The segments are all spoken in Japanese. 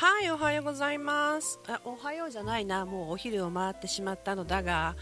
はいおはようございます。あおはようじゃないな。もうお昼を回ってしまったのだが。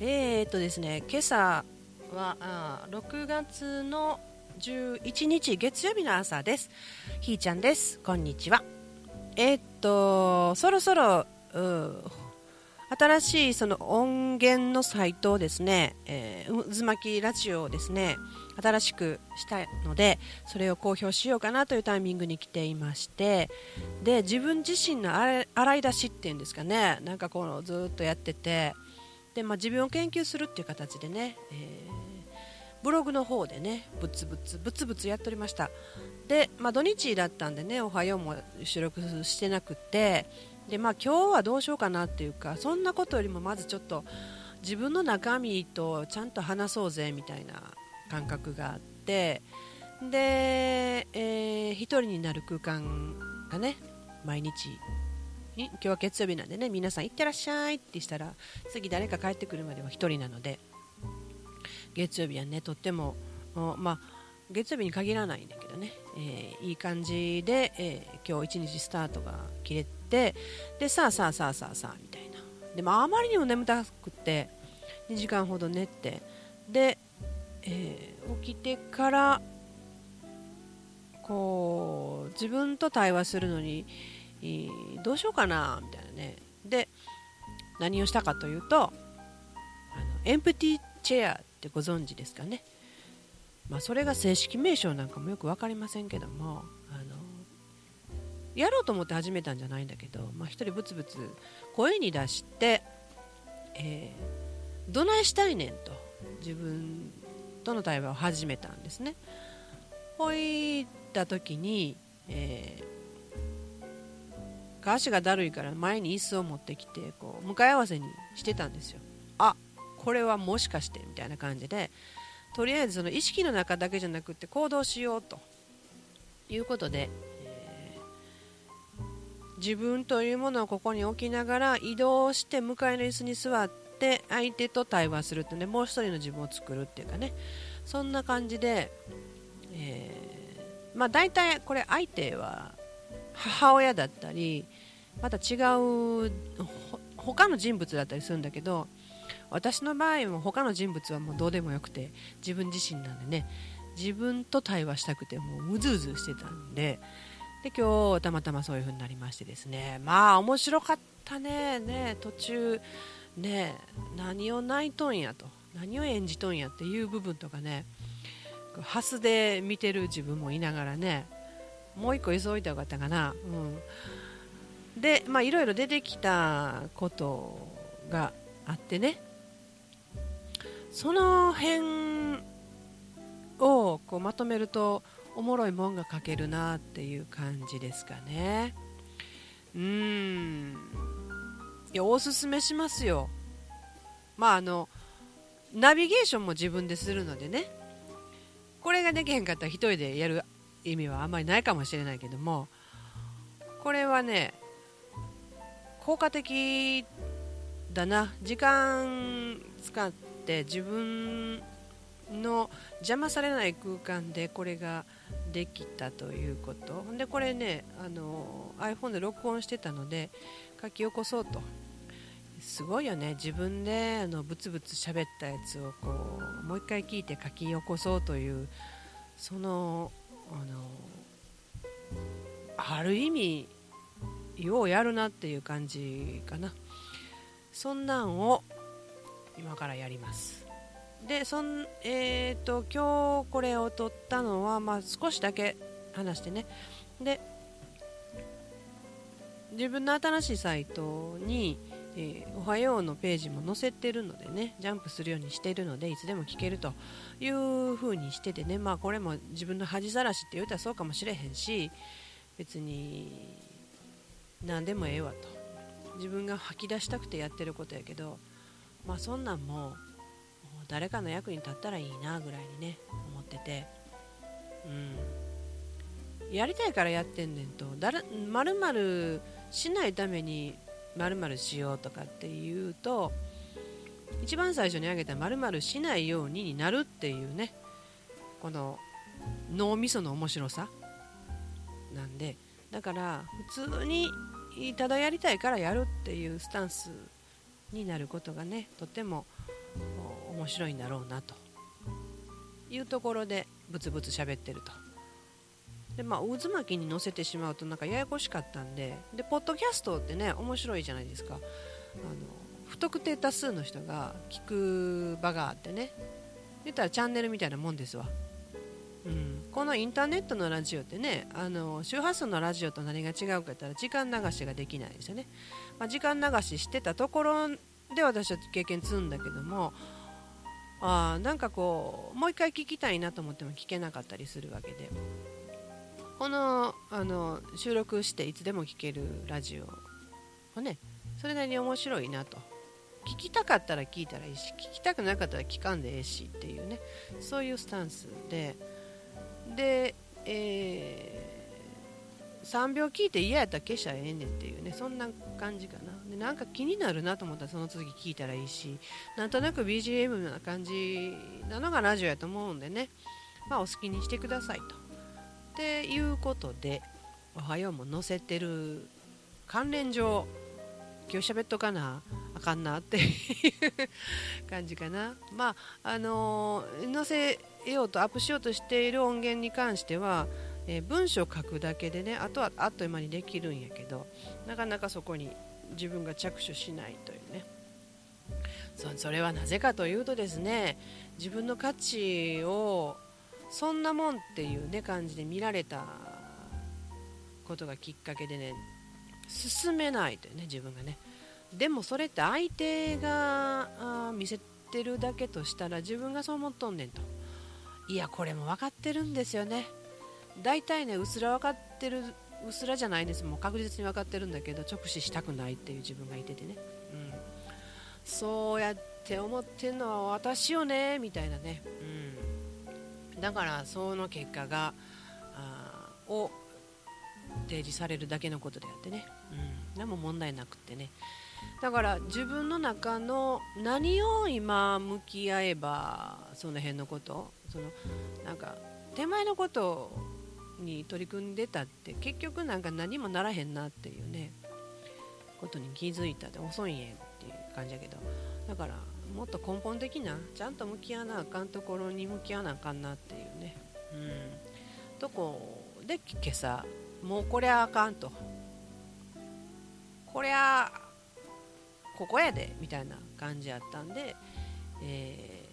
えー、っとですね今朝はあ6月の11日月曜日の朝です。ひーちゃんです。こんにちは。えー、っとそろそろ新しいその音源のサイトをですね、えー、渦巻きラジオをですね新しくしたのでそれを公表しようかなというタイミングに来ていましてで自分自身の洗い出しっていうんですかねなんかこのずっとやっててで、まあ、自分を研究するっていう形でね、えー、ブログの方でねブツブツブツブツやっておりました。で、まあ、土日だったんでねおはようも収録してなくてでまあ今日はどうしようかなっていうかそんなことよりもまずちょっと自分の中身とちゃんと話そうぜみたいな感覚があってで、えー、一人になる空間がね毎日今日は月曜日なんでね皆さん行ってらっしゃいってしたら次誰か帰ってくるまでは1人なので月曜日はねとってもまあ月曜日に限らないんだけどね、えー、いい感じで、えー、今日一日スタートが切れてでさあさあさあさあさあみたいな。でもあまりにも眠たくて2時間ほど寝てで、えー、起きてからこう自分と対話するのに、えー、どうしようかなみたいなね。で何をしたかというとあのエンプティチェアってご存知ですかね、まあ、それが正式名称なんかもよく分かりませんけどもあのやろうと思って始めたんじゃないんだけど、まあ、一人ブツブツ声に出して、えー、どないしたいねんと自分との対話を始めたんですね。ほいった時に、えー、足がだるいから前に椅子を持ってきてこう向かい合わせにしてたんですよ。あこれはもしかしてみたいな感じでとりあえずその意識の中だけじゃなくて行動しようということで、自分というものをここに置きながら移動して向かいの椅子に座って相手と対話するってねもう一人の自分を作るっていうかね。そんな感じで、えー、まあ大体これ相手は母親だったりまた違う他の人物だったりするんだけど私の場合も他の人物はもうどうでもよくて自分自身なんでね自分と対話したくてもううずうずしてたんでで今日たまたまそういう風になりましてですね。まあ面白かったね。ね途中ね何を泣いとんやと。何を演じとんやっていう部分とかね。ハスで見てる自分もいながらね。もう一個急いだ方がよかったかな、うん、でまあいろいろ出てきたことがあってね。その辺をこうまとめるとおもろいもんが書けるなっていう感じですかね。うん。いやおすすめしますよ。まああのナビゲーションも自分でするのでね。これができへんかったら1人でやる意味はあんまりないかもしれないけども。これはね効果的だな。時間使って自分の邪魔されない空間でこれができたということ。でこれねあの iPhone で録音してたので書き起こそうと。すごいよね。自分であのブツブツ喋ったやつをこうもう一回聞いて書き起こそうというそのあのある意味ようやるなっていう感じかな。そんなんを今からやります。でそん、えーと、今日これを撮ったのは、まあ、少しだけ話してね。で自分の新しいサイトに、えー、おはようのページも載せてるのでねジャンプするようにしてるのでいつでも聞けるという風にしててね。まあこれも自分の恥さらしって言うたらそうかもしれへんし別に何でもええわと。自分が吐き出したくてやってることやけどまあそんなんも誰かの役に立ったらいいなぐらいにね思ってて。うん。やりたいからやってんねんと。まるまるしないためにまるまるしようとかっていうと一番最初に挙げたまるまるしないようにになるっていうね。この脳みその面白さ。なんで。だから普通にただやりたいからやるっていうスタンスになることがねとても面白いんだろうなというところでブツブツ喋ってると。でまあ渦巻きに乗せてしまうとなんかややこしかったんででポッドキャストってね面白いじゃないですか。あの不特定多数の人が聞く場があってね。言ったらチャンネルみたいなもんですわ、うん、このインターネットのラジオってねあの周波数のラジオと何が違うか言ったら時間流しができないですよね、まあ、時間流ししてたところで私は経験積んだけどもあなんかこうもう一回聞きたいなと思っても聞けなかったりするわけで。このあの収録していつでも聞けるラジオはねそれなりに面白いなと。聞きたかったら聞いたらいいし聞きたくなかったら聞かんでええしっていうね。そういうスタンスで。で、えー、3秒聞いて嫌やったら消したらええねんっていうね。そんな感じかな。でなんか気になるなと思ったらその次聞いたらいいしなんとなく BGM な感じなのがラジオやと思うんでね。まあお好きにしてくださいと。っていうことでおはようも載せてる関連上今日喋っとかなあかんなっていう感じかな。まああのー、載せようとアップしようとしている音源に関しては、えー、文章を書くだけでねあとはあっという間にできるんやけどなかなかそこに自分が着手しないというね。それはなぜかというとですね自分の価値をそんなもんっていうね感じで見られたことがきっかけでね進めないというね自分がね。でもそれって相手が見せてるだけとしたら自分がそう思っとんねんと。いやこれも分かってるんですよね。大体ねうすら分かってるうすらじゃないです。もう確実に分かってるんだけど直視したくないっていう自分がいててね、うん、そうやって思ってるのは私よねみたいなね、うん、だからその結果があを提示されるだけのことであってね、うん、何も問題なくってね。だから自分の中の何を今向き合えばその辺のことそのなんか手前のことに取り組んでたって結局なんか何もならへんなっていうねことに気づいたで遅いんやっていう感じやけどだからもっと根本的なちゃんと向き合わなあかんところに向き合わなあかんなっていうね。うん。とこで今朝もうこれはあかんと。これはここやでみたいな感じやったんで、え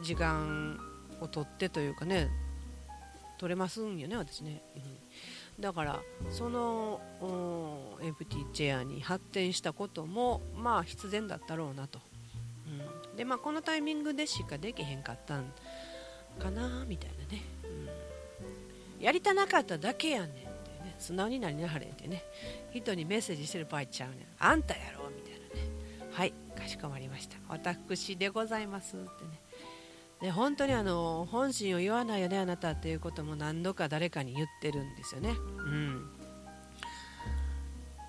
ー、時間を取ってというかね取れますんよね私ね、うん、だからそのエンプティチェアに発展したこともまあ必然だったろうなと、うん、でまあこのタイミングでしかできへんかったんかなみたいなね、うん、やりたなかっただけやねんってね。素直になりなはれんってね。人にメッセージしてる場合ちゃうねん。あんたやろみたいなね。はいかしこまりました。私でございますってね。で本当にあの本心を言わないよねあなたっていうことも何度か誰かに言ってるんですよね。うん、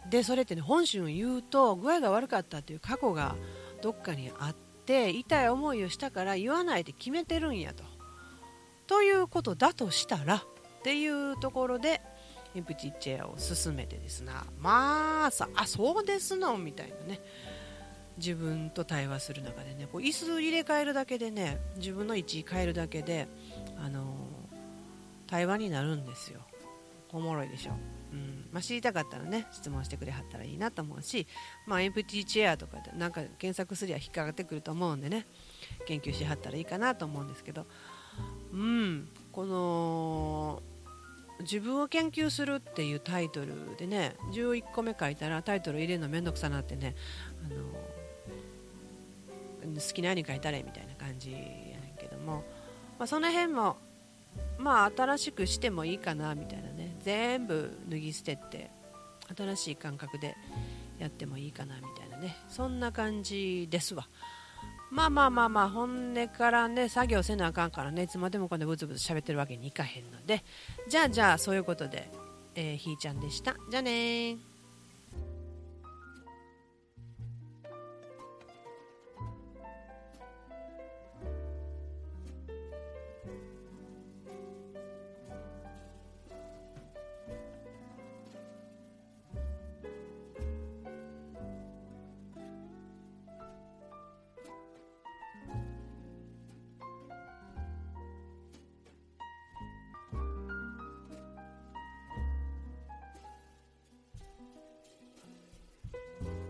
でそれってね本心を言うと具合が悪かったっていう過去がどっかにあって痛い思いをしたから言わないで決めてるんやと。ということだとしたらっていうところでエンプティチェアを進めてですなまあさあそうですのみたいなね自分と対話する中でねこう椅子入れ替えるだけでね自分の位置変えるだけで、あのー、対話になるんですよ。おもろいでしょ、うん。まあ、知りたかったらね質問してくれはったらいいなと思うし、まあ、エンプティチェアとかでなんか検索すりゃ引っかかってくると思うんでね研究しはったらいいかなと思うんですけど。うん。この自分を研究するっていうタイトルでね11個目書いたらタイトル入れるのめんどくさなってね、あのー好きなように書いたれみたいな感じやねんけども、まあ、その辺もまあ新しくしてもいいかなみたいなね。全部脱ぎ捨てて新しい感覚でやってもいいかなみたいなね。そんな感じですわ。まあまあまあまあ本音からね作業せなあかんからねいつまでもこんなブツブツ喋ってるわけにいかへんので。じゃあじゃあそういうことで、えー、ひーちゃんでした。じゃあね